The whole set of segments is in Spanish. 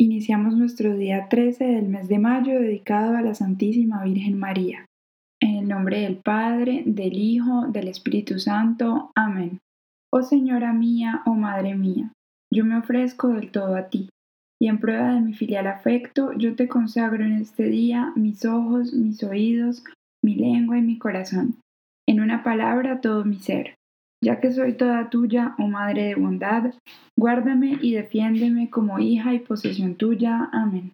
Iniciamos nuestro día 13 del mes de mayo dedicado a la Santísima Virgen María. En el nombre del Padre, del Hijo, del Espíritu Santo. Amén. Oh Señora mía, oh Madre mía, yo me ofrezco del todo a ti, y en prueba de mi filial afecto, yo te consagro en este día mis ojos, mis oídos, mi lengua y mi corazón, en una palabra todo mi ser ya que soy toda tuya, oh Madre de bondad, guárdame y defiéndeme como hija y posesión tuya. Amén.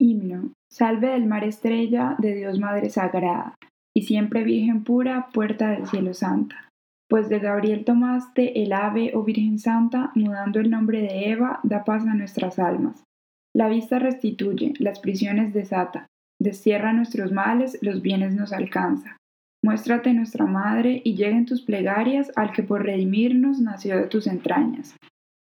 Himno. Salve del mar estrella de Dios Madre Sagrada, y siempre Virgen pura, puerta del cielo santa. Pues de Gabriel tomaste el ave, oh Virgen Santa, mudando el nombre de Eva, da paz a nuestras almas. La vista restituye, las prisiones desata, destierra nuestros males, los bienes nos alcanza. Muéstrate nuestra Madre y lleguen tus plegarias al que por redimirnos nació de tus entrañas.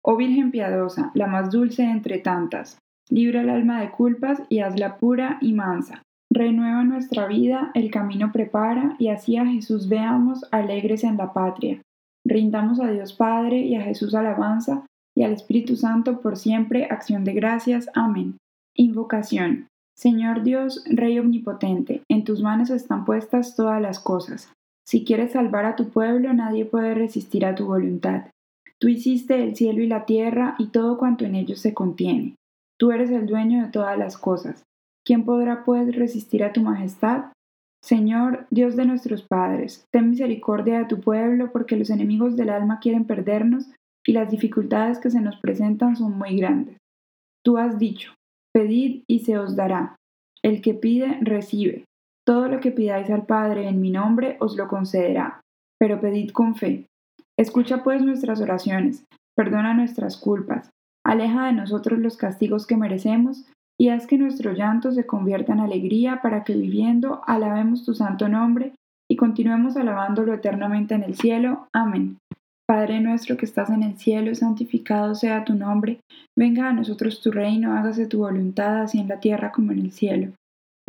Oh Virgen piadosa, la más dulce entre tantas, libra el alma de culpas y hazla pura y mansa. Renueva nuestra vida, el camino prepara y así a Jesús veamos alegres en la patria. Rindamos a Dios Padre y a Jesús alabanza y al Espíritu Santo por siempre acción de gracias. Amén. Invocación. Señor Dios, Rey omnipotente, en tus manos están puestas todas las cosas. Si quieres salvar a tu pueblo, nadie puede resistir a tu voluntad. Tú hiciste el cielo y la tierra y todo cuanto en ellos se contiene. Tú eres el dueño de todas las cosas. ¿Quién podrá pues resistir a tu majestad? Señor, Dios de nuestros padres, ten misericordia de tu pueblo, porque los enemigos del alma quieren perdernos y las dificultades que se nos presentan son muy grandes. Tú has dicho, Pedid y se os dará. El que pide, recibe. Todo lo que pidáis al Padre en mi nombre os lo concederá. Pero pedid con fe. Escucha pues nuestras oraciones, perdona nuestras culpas, aleja de nosotros los castigos que merecemos, y haz que nuestro llanto se convierta en alegría para que viviendo alabemos tu santo nombre y continuemos alabándolo eternamente en el cielo. Amén. Padre nuestro que estás en el cielo, santificado sea tu nombre, venga a nosotros tu reino, hágase tu voluntad, así en la tierra como en el cielo.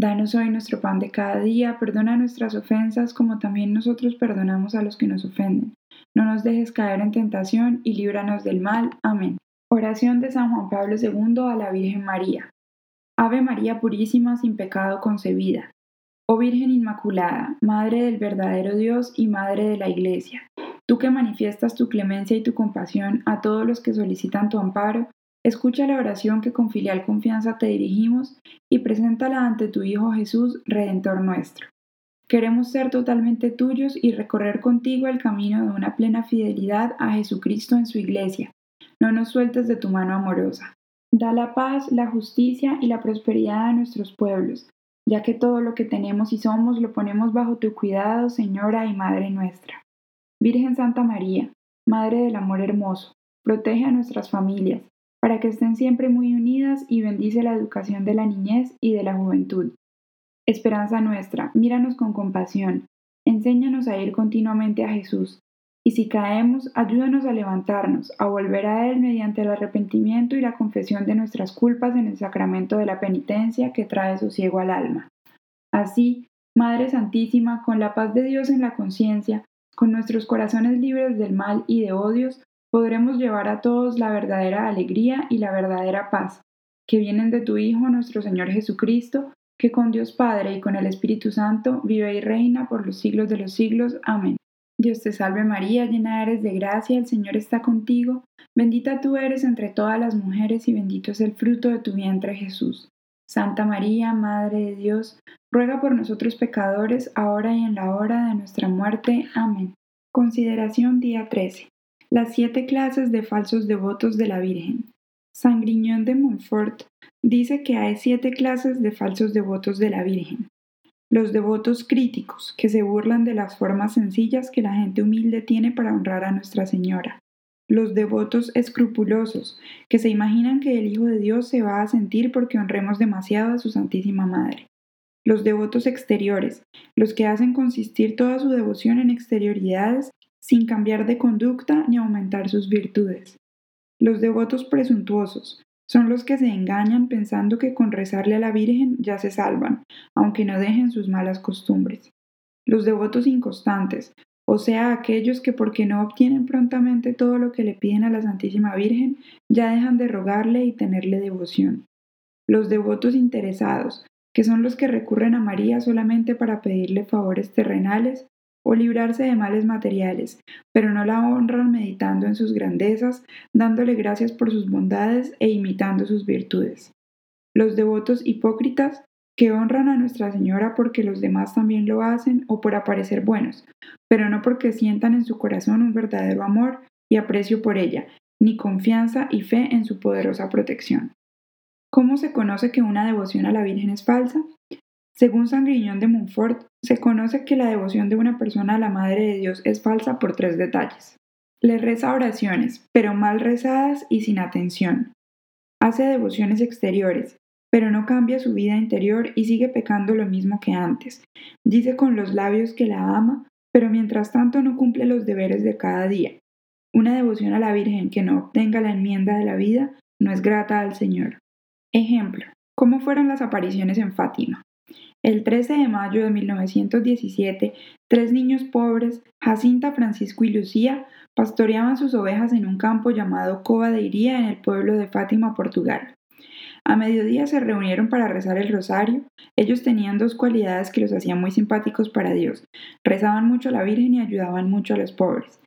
Danos hoy nuestro pan de cada día, perdona nuestras ofensas como también nosotros perdonamos a los que nos ofenden. No nos dejes caer en tentación y líbranos del mal. Amén. Oración de San Juan Pablo II a la Virgen María. Ave María Purísima, sin pecado concebida. Oh Virgen Inmaculada, Madre del verdadero Dios y Madre de la Iglesia Tú que manifiestas tu clemencia y tu compasión a todos los que solicitan tu amparo, escucha la oración que con filial confianza te dirigimos y preséntala ante tu Hijo Jesús, Redentor nuestro. Queremos ser totalmente tuyos y recorrer contigo el camino de una plena fidelidad a Jesucristo en su iglesia. No nos sueltes de tu mano amorosa. Da la paz, la justicia y la prosperidad a nuestros pueblos, ya que todo lo que tenemos y somos lo ponemos bajo tu cuidado, Señora y Madre nuestra. Virgen Santa María, Madre del Amor Hermoso, protege a nuestras familias, para que estén siempre muy unidas y bendice la educación de la niñez y de la juventud. Esperanza nuestra, míranos con compasión, enséñanos a ir continuamente a Jesús, y si caemos, ayúdanos a levantarnos, a volver a Él mediante el arrepentimiento y la confesión de nuestras culpas en el sacramento de la penitencia que trae sosiego al alma. Así, Madre Santísima, con la paz de Dios en la conciencia, con nuestros corazones libres del mal y de odios, podremos llevar a todos la verdadera alegría y la verdadera paz, que vienen de tu Hijo nuestro Señor Jesucristo, que con Dios Padre y con el Espíritu Santo vive y reina por los siglos de los siglos. Amén. Dios te salve María, llena eres de gracia, el Señor está contigo, bendita tú eres entre todas las mujeres y bendito es el fruto de tu vientre Jesús. Santa María, Madre de Dios, ruega por nosotros pecadores, ahora y en la hora de nuestra muerte. Amén. Consideración día 13. Las siete clases de falsos devotos de la Virgen. San Griñón de Montfort dice que hay siete clases de falsos devotos de la Virgen. Los devotos críticos, que se burlan de las formas sencillas que la gente humilde tiene para honrar a Nuestra Señora los devotos escrupulosos, que se imaginan que el Hijo de Dios se va a sentir porque honremos demasiado a su Santísima Madre. Los devotos exteriores, los que hacen consistir toda su devoción en exterioridades sin cambiar de conducta ni aumentar sus virtudes. Los devotos presuntuosos, son los que se engañan pensando que con rezarle a la Virgen ya se salvan, aunque no dejen sus malas costumbres. Los devotos inconstantes, o sea, aquellos que porque no obtienen prontamente todo lo que le piden a la Santísima Virgen, ya dejan de rogarle y tenerle devoción. los devotos interesados, que son los que recurren a María solamente para pedirle favores terrenales o librarse de males materiales, pero no la honran meditando en sus grandezas, dándole gracias por sus bondades e imitando sus virtudes. Los devotos hipócritas, que honran a Nuestra Señora porque los demás también lo hacen o por aparecer buenos, pero no porque sientan en su corazón un verdadero amor y aprecio por ella, ni confianza y fe en su poderosa protección. ¿Cómo se conoce que una devoción a la Virgen es falsa? Según San Griñón de Montfort, se conoce que la devoción de una persona a la Madre de Dios es falsa por tres detalles. Le reza oraciones, pero mal rezadas y sin atención. Hace devociones exteriores, pero no cambia su vida interior y sigue pecando lo mismo que antes. Dice con los labios que la ama, pero mientras tanto no cumple los deberes de cada día. Una devoción a la Virgen que no obtenga la enmienda de la vida no es grata al Señor. Ejemplo, ¿cómo fueron las apariciones en Fátima? El 13 de mayo de 1917, tres niños pobres, Jacinta, Francisco y Lucía, pastoreaban sus ovejas en un campo llamado Cova de Iría en el pueblo de Fátima, Portugal. A mediodía se reunieron para rezar el rosario. Ellos tenían dos cualidades que los hacían muy simpáticos para Dios. Rezaban mucho a la Virgen y ayudaban mucho a los pobres.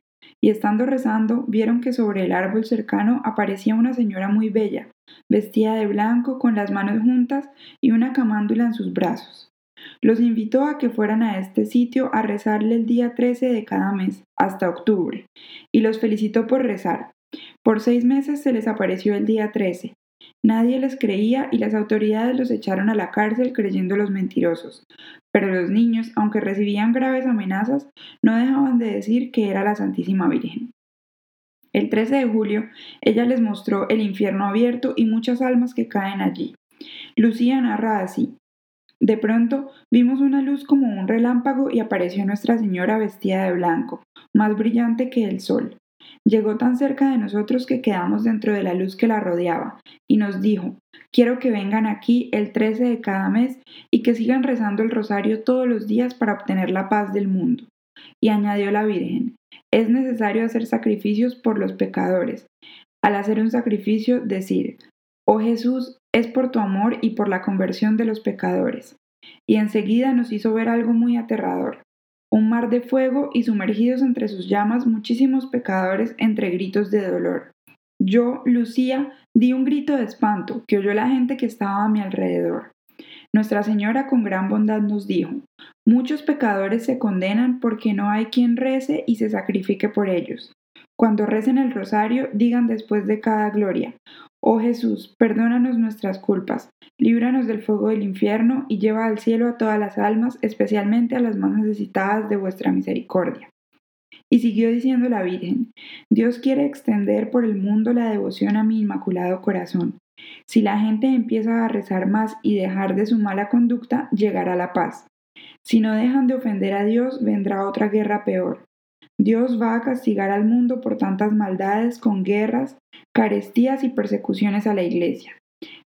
Y estando rezando, vieron que sobre el árbol cercano aparecía una señora muy bella, vestida de blanco, con las manos juntas y una camándula en sus brazos. Los invitó a que fueran a este sitio a rezarle el día 13 de cada mes, hasta octubre, y los felicitó por rezar. Por seis meses se les apareció el día 13. Nadie les creía y las autoridades los echaron a la cárcel creyendo los mentirosos. Pero los niños, aunque recibían graves amenazas, no dejaban de decir que era la Santísima Virgen. El 13 de julio, ella les mostró el infierno abierto y muchas almas que caen allí. Lucía narra así. De pronto vimos una luz como un relámpago y apareció Nuestra Señora vestida de blanco, más brillante que el sol. Llegó tan cerca de nosotros que quedamos dentro de la luz que la rodeaba, y nos dijo, quiero que vengan aquí el 13 de cada mes y que sigan rezando el rosario todos los días para obtener la paz del mundo. Y añadió la Virgen, es necesario hacer sacrificios por los pecadores. Al hacer un sacrificio, decir, Oh Jesús, es por tu amor y por la conversión de los pecadores. Y enseguida nos hizo ver algo muy aterrador, un mar de fuego y sumergidos entre sus llamas muchísimos pecadores entre gritos de dolor. Yo, Lucía, di un grito de espanto que oyó la gente que estaba a mi alrededor. Nuestra Señora con gran bondad nos dijo, muchos pecadores se condenan porque no hay quien rece y se sacrifique por ellos. Cuando recen el rosario, digan después de cada gloria, Oh Jesús, perdónanos nuestras culpas, líbranos del fuego del infierno y lleva al cielo a todas las almas, especialmente a las más necesitadas de vuestra misericordia. Y siguió diciendo la Virgen, Dios quiere extender por el mundo la devoción a mi inmaculado corazón. Si la gente empieza a rezar más y dejar de su mala conducta, llegará la paz. Si no dejan de ofender a Dios, vendrá otra guerra peor. Dios va a castigar al mundo por tantas maldades con guerras, carestías y persecuciones a la Iglesia.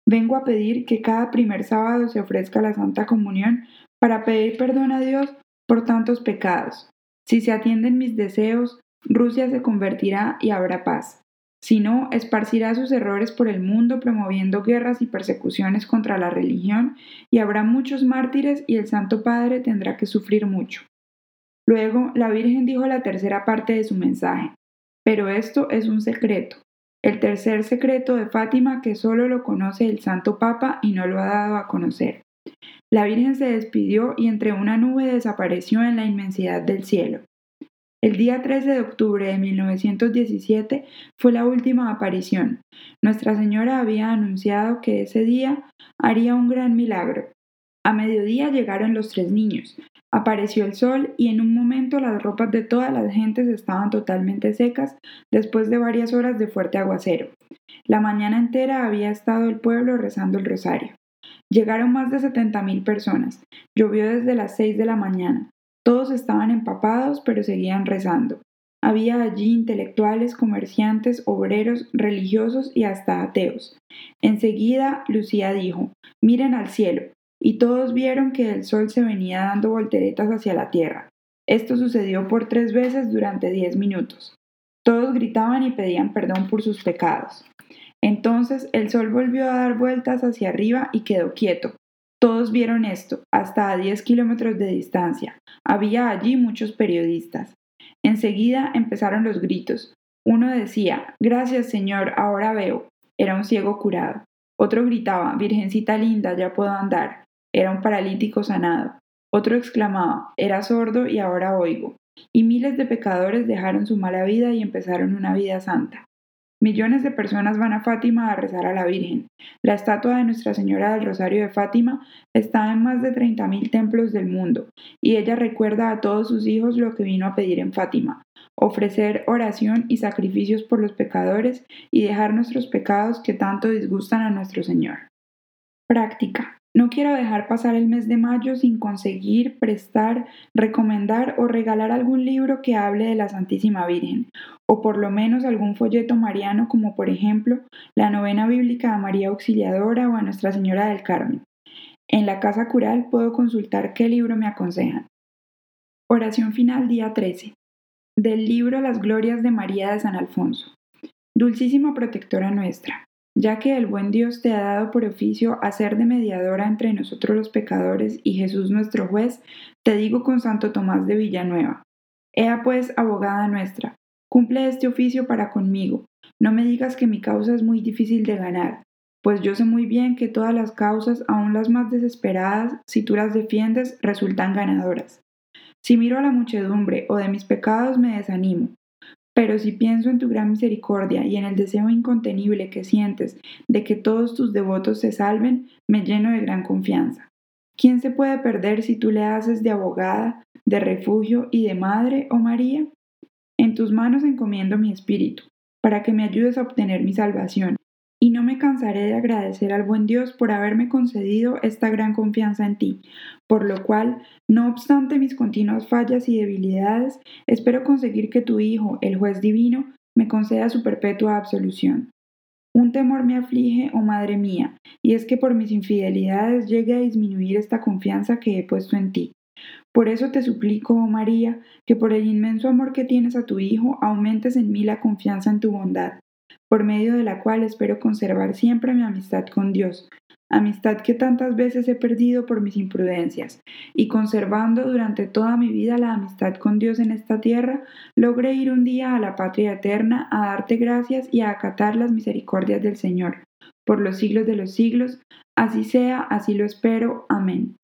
Vengo a pedir que cada primer sábado se ofrezca la Santa Comunión para pedir perdón a Dios por tantos pecados. Si se atienden mis deseos, Rusia se convertirá y habrá paz. Si no, esparcirá sus errores por el mundo promoviendo guerras y persecuciones contra la religión y habrá muchos mártires y el Santo Padre tendrá que sufrir mucho. Luego, la Virgen dijo la tercera parte de su mensaje, pero esto es un secreto, el tercer secreto de Fátima que solo lo conoce el Santo Papa y no lo ha dado a conocer. La Virgen se despidió y entre una nube desapareció en la inmensidad del cielo. El día 13 de octubre de 1917 fue la última aparición. Nuestra Señora había anunciado que ese día haría un gran milagro. A mediodía llegaron los tres niños, Apareció el sol y en un momento las ropas de todas las gentes estaban totalmente secas después de varias horas de fuerte aguacero. La mañana entera había estado el pueblo rezando el rosario. Llegaron más de setenta mil personas. Llovió desde las seis de la mañana. Todos estaban empapados, pero seguían rezando. Había allí intelectuales, comerciantes, obreros, religiosos y hasta ateos. Enseguida Lucía dijo, miren al cielo, y todos vieron que el sol se venía dando volteretas hacia la tierra. Esto sucedió por tres veces durante diez minutos. Todos gritaban y pedían perdón por sus pecados. Entonces el sol volvió a dar vueltas hacia arriba y quedó quieto. Todos vieron esto, hasta a 10 kilómetros de distancia. Había allí muchos periodistas. Enseguida empezaron los gritos. Uno decía, Gracias Señor, ahora veo. Era un ciego curado. Otro gritaba, Virgencita linda, ya puedo andar. Era un paralítico sanado. Otro exclamaba, Era sordo y ahora oigo. Y miles de pecadores dejaron su mala vida y empezaron una vida santa. Millones de personas van a Fátima a rezar a la Virgen. La estatua de Nuestra Señora del Rosario de Fátima está en más de 30.000 templos del mundo, y ella recuerda a todos sus hijos lo que vino a pedir en Fátima, ofrecer oración y sacrificios por los pecadores y dejar nuestros pecados que tanto disgustan a nuestro Señor. Práctica. No quiero dejar pasar el mes de mayo sin conseguir, prestar, recomendar o regalar algún libro que hable de la Santísima Virgen, o por lo menos algún folleto mariano como por ejemplo la novena bíblica a María Auxiliadora o a Nuestra Señora del Carmen. En la casa cural puedo consultar qué libro me aconsejan. Oración final día 13. Del libro Las Glorias de María de San Alfonso. Dulcísima protectora nuestra, ya que el buen Dios te ha dado por oficio hacer de mediadora entre nosotros los pecadores y Jesús nuestro juez, te digo con Santo Tomás de Villanueva. Ea pues, abogada nuestra, cumple este oficio para conmigo. No me digas que mi causa es muy difícil de ganar, pues yo sé muy bien que todas las causas, aun las más desesperadas, si tú las defiendes, resultan ganadoras. Si miro a la muchedumbre o de mis pecados me desanimo, pero si pienso en tu gran misericordia y en el deseo incontenible que sientes de que todos tus devotos se salven, me lleno de gran confianza. ¿Quién se puede perder si tú le haces de abogada, de refugio y de madre, oh María? En tus manos encomiendo mi espíritu, para que me ayudes a obtener mi salvación, y no me cansaré de agradecer al buen Dios por haberme concedido esta gran confianza en ti, por lo cual, no obstante mis continuas fallas y debilidades, espero conseguir que tu Hijo, el juez divino, me conceda su perpetua absolución. Un temor me aflige, oh Madre mía, y es que por mis infidelidades llegue a disminuir esta confianza que he puesto en ti. Por eso te suplico, oh María, que por el inmenso amor que tienes a tu Hijo aumentes en mí la confianza en tu bondad, por medio de la cual espero conservar siempre mi amistad con Dios, amistad que tantas veces he perdido por mis imprudencias, y conservando durante toda mi vida la amistad con Dios en esta tierra, logré ir un día a la patria eterna a darte gracias y a acatar las misericordias del Señor, por los siglos de los siglos, así sea, así lo espero. Amén.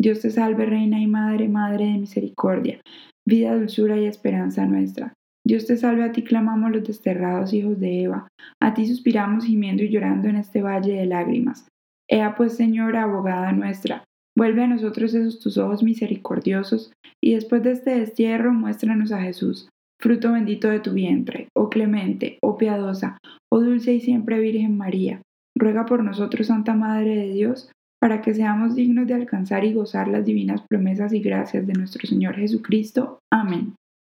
Dios te salve, Reina y Madre, Madre de Misericordia, vida, dulzura y esperanza nuestra. Dios te salve, a ti clamamos los desterrados hijos de Eva, a ti suspiramos gimiendo y llorando en este valle de lágrimas. Ea pues, Señora, abogada nuestra, vuelve a nosotros esos tus ojos misericordiosos, y después de este destierro muéstranos a Jesús, fruto bendito de tu vientre, oh clemente, oh piadosa, oh dulce y siempre Virgen María. Ruega por nosotros, Santa Madre de Dios, para que seamos dignos de alcanzar y gozar las divinas promesas y gracias de nuestro Señor Jesucristo. Amén.